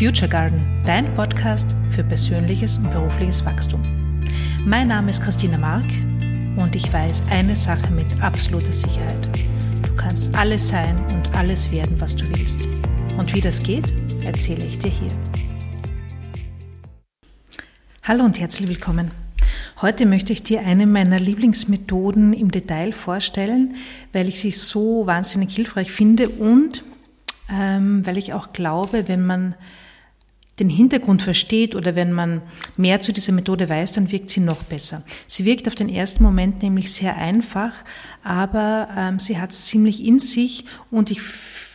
Future Garden, dein Podcast für persönliches und berufliches Wachstum. Mein Name ist Christina Mark und ich weiß eine Sache mit absoluter Sicherheit. Du kannst alles sein und alles werden, was du willst. Und wie das geht, erzähle ich dir hier. Hallo und herzlich willkommen. Heute möchte ich dir eine meiner Lieblingsmethoden im Detail vorstellen, weil ich sie so wahnsinnig hilfreich finde und ähm, weil ich auch glaube, wenn man den Hintergrund versteht oder wenn man mehr zu dieser Methode weiß, dann wirkt sie noch besser. Sie wirkt auf den ersten Moment nämlich sehr einfach, aber ähm, sie hat es ziemlich in sich und ich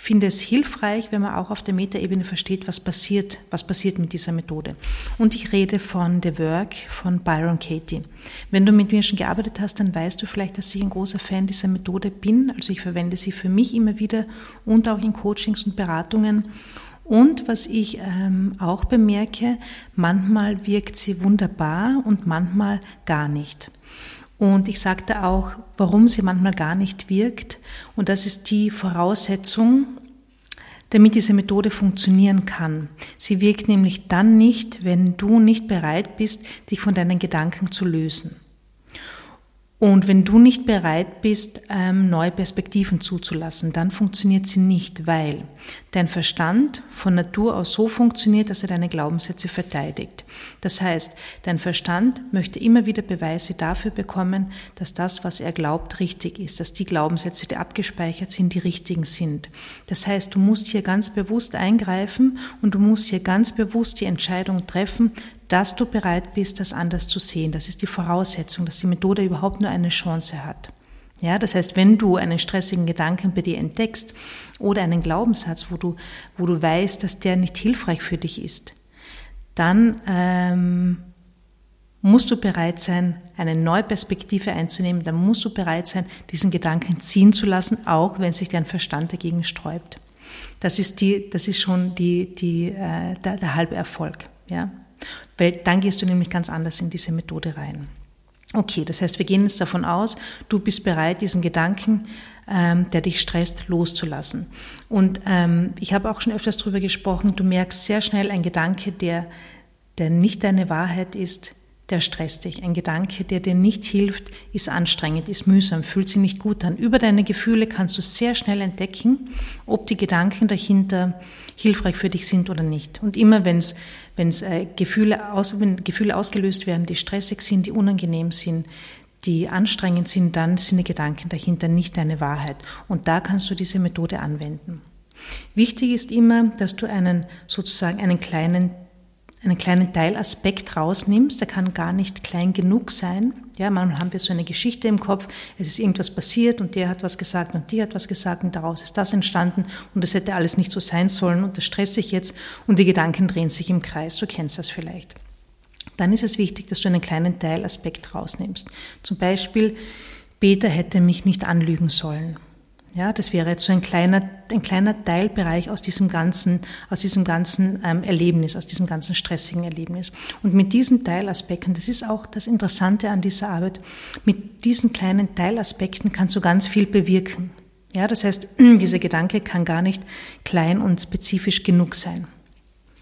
finde es hilfreich, wenn man auch auf der Metaebene versteht, was passiert, was passiert mit dieser Methode. Und ich rede von The Work von Byron Katie. Wenn du mit mir schon gearbeitet hast, dann weißt du vielleicht, dass ich ein großer Fan dieser Methode bin. Also ich verwende sie für mich immer wieder und auch in Coachings und Beratungen. Und was ich ähm, auch bemerke, manchmal wirkt sie wunderbar und manchmal gar nicht. Und ich sagte auch, warum sie manchmal gar nicht wirkt. Und das ist die Voraussetzung, damit diese Methode funktionieren kann. Sie wirkt nämlich dann nicht, wenn du nicht bereit bist, dich von deinen Gedanken zu lösen. Und wenn du nicht bereit bist, ähm, neue Perspektiven zuzulassen, dann funktioniert sie nicht, weil dein Verstand von Natur aus so funktioniert, dass er deine Glaubenssätze verteidigt. Das heißt, dein Verstand möchte immer wieder Beweise dafür bekommen, dass das, was er glaubt, richtig ist, dass die Glaubenssätze, die abgespeichert sind, die richtigen sind. Das heißt, du musst hier ganz bewusst eingreifen und du musst hier ganz bewusst die Entscheidung treffen, dass du bereit bist, das anders zu sehen. Das ist die Voraussetzung, dass die Methode überhaupt nur eine Chance hat. Ja, das heißt, wenn du einen stressigen Gedanken bei dir entdeckst oder einen Glaubenssatz, wo du, wo du weißt, dass der nicht hilfreich für dich ist, dann ähm, musst du bereit sein, eine neue Perspektive einzunehmen. Dann musst du bereit sein, diesen Gedanken ziehen zu lassen, auch wenn sich dein Verstand dagegen sträubt. Das ist die, das ist schon die, die, äh, der, der halbe Erfolg. Ja, weil dann gehst du nämlich ganz anders in diese Methode rein. Okay, das heißt, wir gehen jetzt davon aus, du bist bereit, diesen Gedanken, ähm, der dich stresst, loszulassen. Und ähm, ich habe auch schon öfters darüber gesprochen, du merkst sehr schnell ein Gedanke, der, der nicht deine Wahrheit ist, der stresst dich. Ein Gedanke, der dir nicht hilft, ist anstrengend, ist mühsam, fühlt sich nicht gut an. Über deine Gefühle kannst du sehr schnell entdecken, ob die Gedanken dahinter hilfreich für dich sind oder nicht. Und immer wenn es wenn es äh, Gefühle, aus, wenn Gefühle ausgelöst werden, die stressig sind, die unangenehm sind, die anstrengend sind, dann sind die Gedanken dahinter nicht deine Wahrheit. Und da kannst du diese Methode anwenden. Wichtig ist immer, dass du einen sozusagen einen kleinen einen kleinen Teilaspekt rausnimmst, der kann gar nicht klein genug sein. Ja, manchmal haben wir so eine Geschichte im Kopf, es ist irgendwas passiert und der hat was gesagt und die hat was gesagt und daraus ist das entstanden und das hätte alles nicht so sein sollen und das stresst sich jetzt und die Gedanken drehen sich im Kreis, du kennst das vielleicht. Dann ist es wichtig, dass du einen kleinen Teilaspekt rausnimmst. Zum Beispiel, Peter hätte mich nicht anlügen sollen. Ja, das wäre jetzt so ein kleiner, ein kleiner Teilbereich aus diesem ganzen, aus diesem ganzen ähm, Erlebnis, aus diesem ganzen stressigen Erlebnis. Und mit diesen Teilaspekten, das ist auch das Interessante an dieser Arbeit, mit diesen kleinen Teilaspekten kannst du ganz viel bewirken. Ja, das heißt, dieser Gedanke kann gar nicht klein und spezifisch genug sein.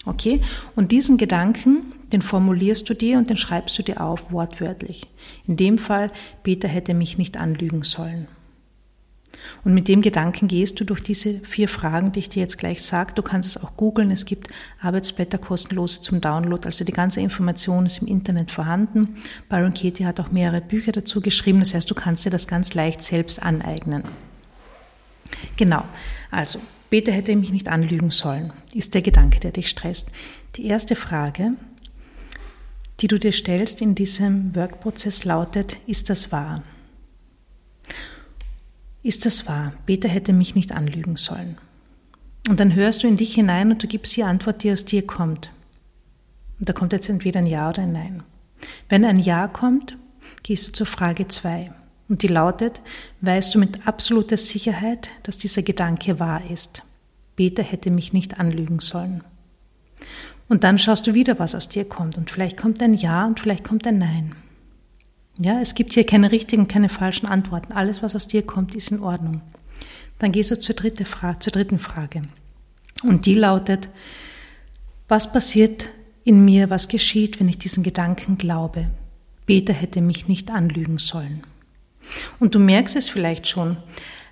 Okay? Und diesen Gedanken, den formulierst du dir und den schreibst du dir auf, wortwörtlich. In dem Fall, Peter hätte mich nicht anlügen sollen. Und mit dem Gedanken gehst du durch diese vier Fragen, die ich dir jetzt gleich sage. Du kannst es auch googeln. Es gibt Arbeitsblätter kostenlose zum Download. Also die ganze Information ist im Internet vorhanden. Byron Katie hat auch mehrere Bücher dazu geschrieben. Das heißt, du kannst dir das ganz leicht selbst aneignen. Genau. Also, Peter hätte mich nicht anlügen sollen, ist der Gedanke, der dich stresst. Die erste Frage, die du dir stellst in diesem Workprozess lautet, ist das wahr? Ist das wahr? Peter hätte mich nicht anlügen sollen. Und dann hörst du in dich hinein und du gibst die Antwort, die aus dir kommt. Und da kommt jetzt entweder ein Ja oder ein Nein. Wenn ein Ja kommt, gehst du zur Frage 2. Und die lautet, weißt du mit absoluter Sicherheit, dass dieser Gedanke wahr ist? Peter hätte mich nicht anlügen sollen. Und dann schaust du wieder, was aus dir kommt. Und vielleicht kommt ein Ja und vielleicht kommt ein Nein. Ja, es gibt hier keine richtigen, keine falschen Antworten. Alles, was aus dir kommt, ist in Ordnung. Dann gehst du zur, dritte Frage, zur dritten Frage. Und die lautet, Was passiert in mir, was geschieht, wenn ich diesen Gedanken glaube? Peter hätte mich nicht anlügen sollen. Und du merkst es vielleicht schon,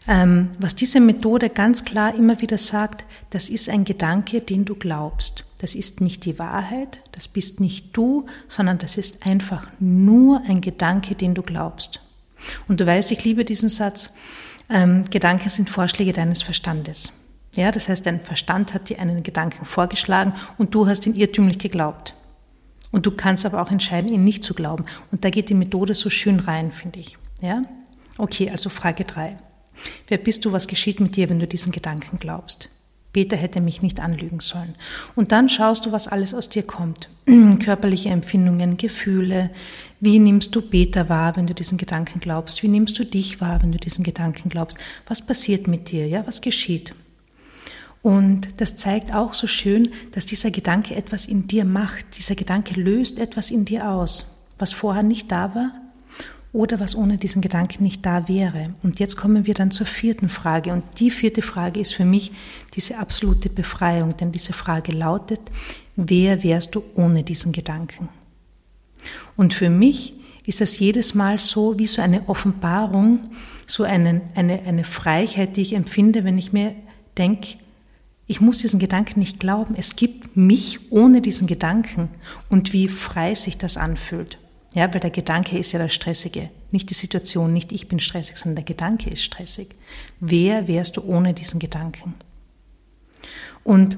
was diese Methode ganz klar immer wieder sagt, das ist ein Gedanke, den du glaubst. Das ist nicht die Wahrheit, das bist nicht du, sondern das ist einfach nur ein Gedanke, den du glaubst. Und du weißt, ich liebe diesen Satz, ähm, Gedanken sind Vorschläge deines Verstandes. Ja, das heißt, dein Verstand hat dir einen Gedanken vorgeschlagen und du hast ihn irrtümlich geglaubt. Und du kannst aber auch entscheiden, ihn nicht zu glauben. Und da geht die Methode so schön rein, finde ich. Ja? Okay, also Frage drei. Wer bist du, was geschieht mit dir, wenn du diesen Gedanken glaubst? Peter hätte mich nicht anlügen sollen. Und dann schaust du, was alles aus dir kommt. Körperliche Empfindungen, Gefühle. Wie nimmst du Peter wahr, wenn du diesen Gedanken glaubst? Wie nimmst du dich wahr, wenn du diesen Gedanken glaubst? Was passiert mit dir? Ja, was geschieht? Und das zeigt auch so schön, dass dieser Gedanke etwas in dir macht. Dieser Gedanke löst etwas in dir aus, was vorher nicht da war oder was ohne diesen Gedanken nicht da wäre. Und jetzt kommen wir dann zur vierten Frage. Und die vierte Frage ist für mich diese absolute Befreiung, denn diese Frage lautet, wer wärst du ohne diesen Gedanken? Und für mich ist das jedes Mal so wie so eine Offenbarung, so eine, eine, eine Freiheit, die ich empfinde, wenn ich mir denke, ich muss diesen Gedanken nicht glauben. Es gibt mich ohne diesen Gedanken und wie frei sich das anfühlt. Ja, weil der Gedanke ist ja das Stressige. Nicht die Situation, nicht ich bin stressig, sondern der Gedanke ist stressig. Wer wärst du ohne diesen Gedanken? Und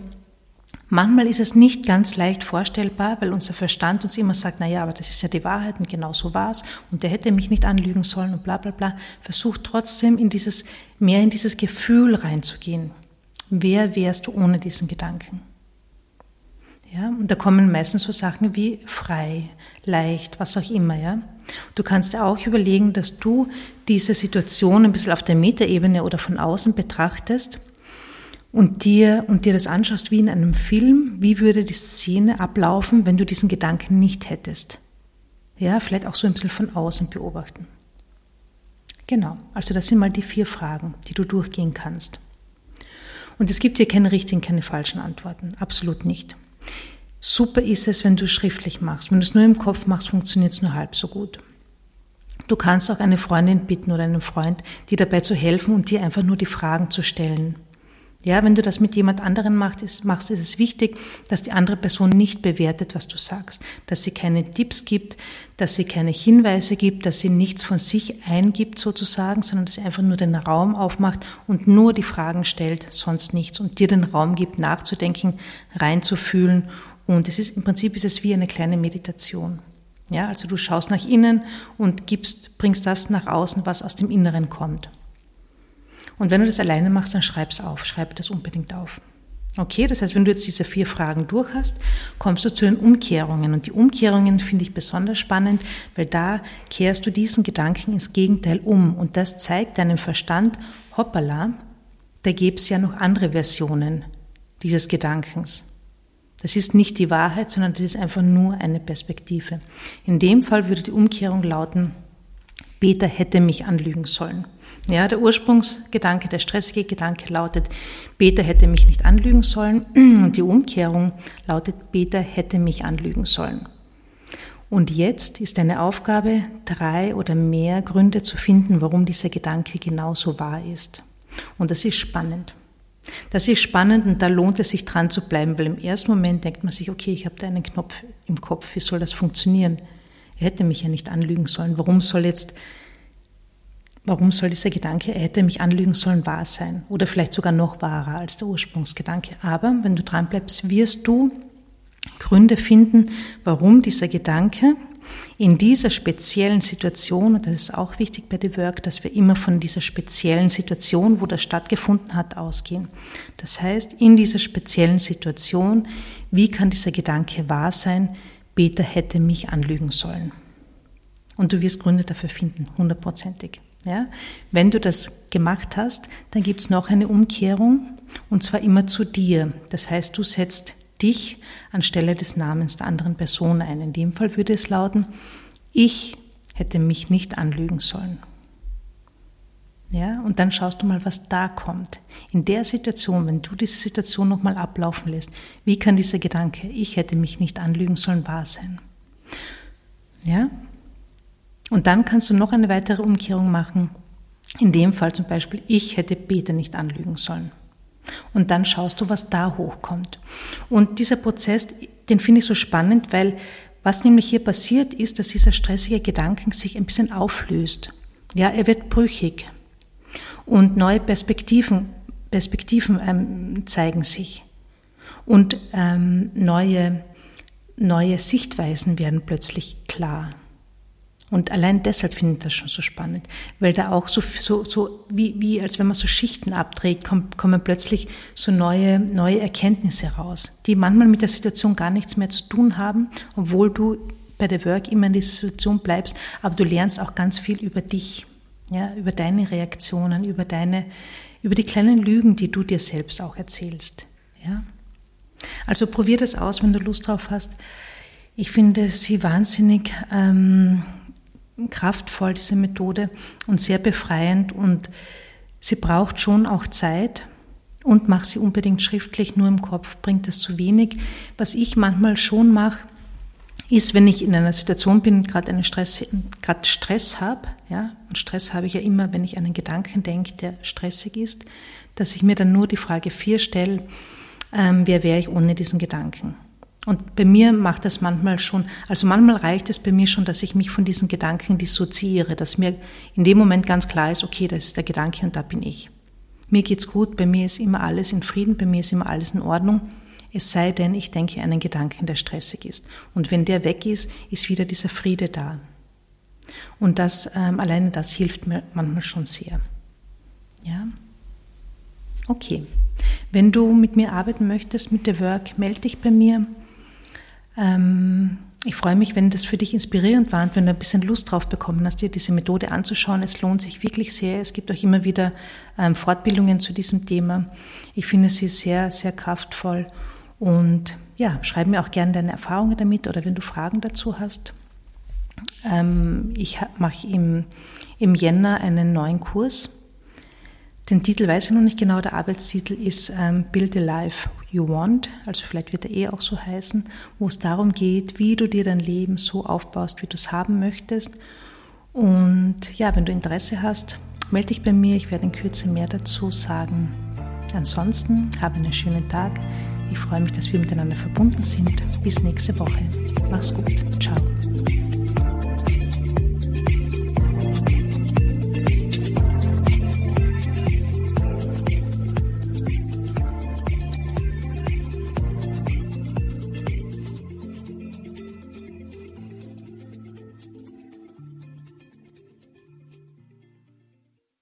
manchmal ist es nicht ganz leicht vorstellbar, weil unser Verstand uns immer sagt, na ja, aber das ist ja die Wahrheit und genau so war's und der hätte mich nicht anlügen sollen und bla bla bla. Versucht trotzdem in dieses, mehr in dieses Gefühl reinzugehen. Wer wärst du ohne diesen Gedanken? Ja, und da kommen meistens so Sachen wie frei, leicht, was auch immer, ja. Du kannst dir auch überlegen, dass du diese Situation ein bisschen auf der Metaebene oder von außen betrachtest und dir, und dir das anschaust wie in einem Film, wie würde die Szene ablaufen, wenn du diesen Gedanken nicht hättest. Ja, vielleicht auch so ein bisschen von außen beobachten. Genau, also das sind mal die vier Fragen, die du durchgehen kannst. Und es gibt hier keine richtigen, keine falschen Antworten, absolut nicht. Super ist es, wenn du es schriftlich machst. Wenn du es nur im Kopf machst, funktioniert es nur halb so gut. Du kannst auch eine Freundin bitten oder einen Freund, die dabei zu helfen und dir einfach nur die Fragen zu stellen. Ja, wenn du das mit jemand anderen machst, ist, es wichtig, dass die andere Person nicht bewertet, was du sagst, dass sie keine Tipps gibt, dass sie keine Hinweise gibt, dass sie nichts von sich eingibt sozusagen, sondern dass sie einfach nur den Raum aufmacht und nur die Fragen stellt, sonst nichts und dir den Raum gibt, nachzudenken, reinzufühlen und es ist im Prinzip ist es wie eine kleine Meditation. Ja, also du schaust nach innen und gibst, bringst das nach außen, was aus dem Inneren kommt. Und wenn du das alleine machst, dann schreib's auf, schreib das unbedingt auf. Okay, das heißt, wenn du jetzt diese vier Fragen durch hast, kommst du zu den Umkehrungen. Und die Umkehrungen finde ich besonders spannend, weil da kehrst du diesen Gedanken ins Gegenteil um. Und das zeigt deinem Verstand, hoppala, da gäbe es ja noch andere Versionen dieses Gedankens. Das ist nicht die Wahrheit, sondern das ist einfach nur eine Perspektive. In dem Fall würde die Umkehrung lauten, Peter hätte mich anlügen sollen. Ja, der Ursprungsgedanke, der stressige Gedanke lautet, Peter hätte mich nicht anlügen sollen und die Umkehrung lautet, Peter hätte mich anlügen sollen. Und jetzt ist deine Aufgabe, drei oder mehr Gründe zu finden, warum dieser Gedanke genauso wahr ist. Und das ist spannend. Das ist spannend und da lohnt es sich dran zu bleiben, weil im ersten Moment denkt man sich, okay, ich habe da einen Knopf im Kopf, wie soll das funktionieren? Er hätte mich ja nicht anlügen sollen. Warum soll jetzt, warum soll dieser Gedanke, er hätte mich anlügen sollen, wahr sein? Oder vielleicht sogar noch wahrer als der Ursprungsgedanke. Aber wenn du dran bleibst, wirst du Gründe finden, warum dieser Gedanke in dieser speziellen Situation, und das ist auch wichtig bei The Work, dass wir immer von dieser speziellen Situation, wo das stattgefunden hat, ausgehen. Das heißt, in dieser speziellen Situation, wie kann dieser Gedanke wahr sein, Peter hätte mich anlügen sollen. Und du wirst Gründe dafür finden, hundertprozentig. Ja? Wenn du das gemacht hast, dann gibt es noch eine Umkehrung, und zwar immer zu dir. Das heißt, du setzt dich anstelle des Namens der anderen Person ein. In dem Fall würde es lauten, ich hätte mich nicht anlügen sollen. Ja, und dann schaust du mal, was da kommt. In der Situation, wenn du diese Situation nochmal ablaufen lässt, wie kann dieser Gedanke, ich hätte mich nicht anlügen sollen, wahr sein? Ja? Und dann kannst du noch eine weitere Umkehrung machen. In dem Fall zum Beispiel, ich hätte Peter nicht anlügen sollen. Und dann schaust du, was da hochkommt. Und dieser Prozess, den finde ich so spannend, weil was nämlich hier passiert ist, dass dieser stressige Gedanken sich ein bisschen auflöst. Ja, er wird brüchig und neue Perspektiven, Perspektiven ähm, zeigen sich und ähm, neue, neue Sichtweisen werden plötzlich klar. Und allein deshalb finde ich das schon so spannend, weil da auch so, so, so wie, wie als wenn man so Schichten abträgt, kommen, kommen plötzlich so neue, neue Erkenntnisse raus, die manchmal mit der Situation gar nichts mehr zu tun haben, obwohl du bei der Work immer in dieser Situation bleibst, aber du lernst auch ganz viel über dich, ja, über deine Reaktionen, über deine, über die kleinen Lügen, die du dir selbst auch erzählst, ja. Also probier das aus, wenn du Lust drauf hast. Ich finde sie wahnsinnig ähm, kraftvoll, diese Methode, und sehr befreiend. Und sie braucht schon auch Zeit und mach sie unbedingt schriftlich, nur im Kopf bringt das zu wenig. Was ich manchmal schon mache, ist, wenn ich in einer Situation bin, gerade einen Stress, gerade Stress habe, ja, und Stress habe ich ja immer, wenn ich an einen Gedanken denke, der stressig ist, dass ich mir dann nur die Frage vier stelle, ähm, wer wäre ich ohne diesen Gedanken? Und bei mir macht das manchmal schon, also manchmal reicht es bei mir schon, dass ich mich von diesen Gedanken dissoziiere, dass mir in dem Moment ganz klar ist, okay, das ist der Gedanke und da bin ich. Mir geht's gut, bei mir ist immer alles in Frieden, bei mir ist immer alles in Ordnung. Es sei denn, ich denke einen Gedanken, der stressig ist. Und wenn der weg ist, ist wieder dieser Friede da. Und das, ähm, alleine das hilft mir manchmal schon sehr. Ja? Okay. Wenn du mit mir arbeiten möchtest, mit der Work, melde dich bei mir. Ähm, ich freue mich, wenn das für dich inspirierend war und wenn du ein bisschen Lust drauf bekommen hast, dir diese Methode anzuschauen. Es lohnt sich wirklich sehr. Es gibt auch immer wieder ähm, Fortbildungen zu diesem Thema. Ich finde sie sehr, sehr kraftvoll. Und ja, schreib mir auch gerne deine Erfahrungen damit oder wenn du Fragen dazu hast. Ähm, ich mache im, im Jänner einen neuen Kurs. Den Titel weiß ich noch nicht genau. Der Arbeitstitel ist ähm, Build a Life You Want, also vielleicht wird er eh auch so heißen, wo es darum geht, wie du dir dein Leben so aufbaust, wie du es haben möchtest. Und ja, wenn du Interesse hast, melde dich bei mir, ich werde in Kürze mehr dazu sagen. Ansonsten habe einen schönen Tag. Ich freue mich, dass wir miteinander verbunden sind. Bis nächste Woche. Mach's gut. Ciao.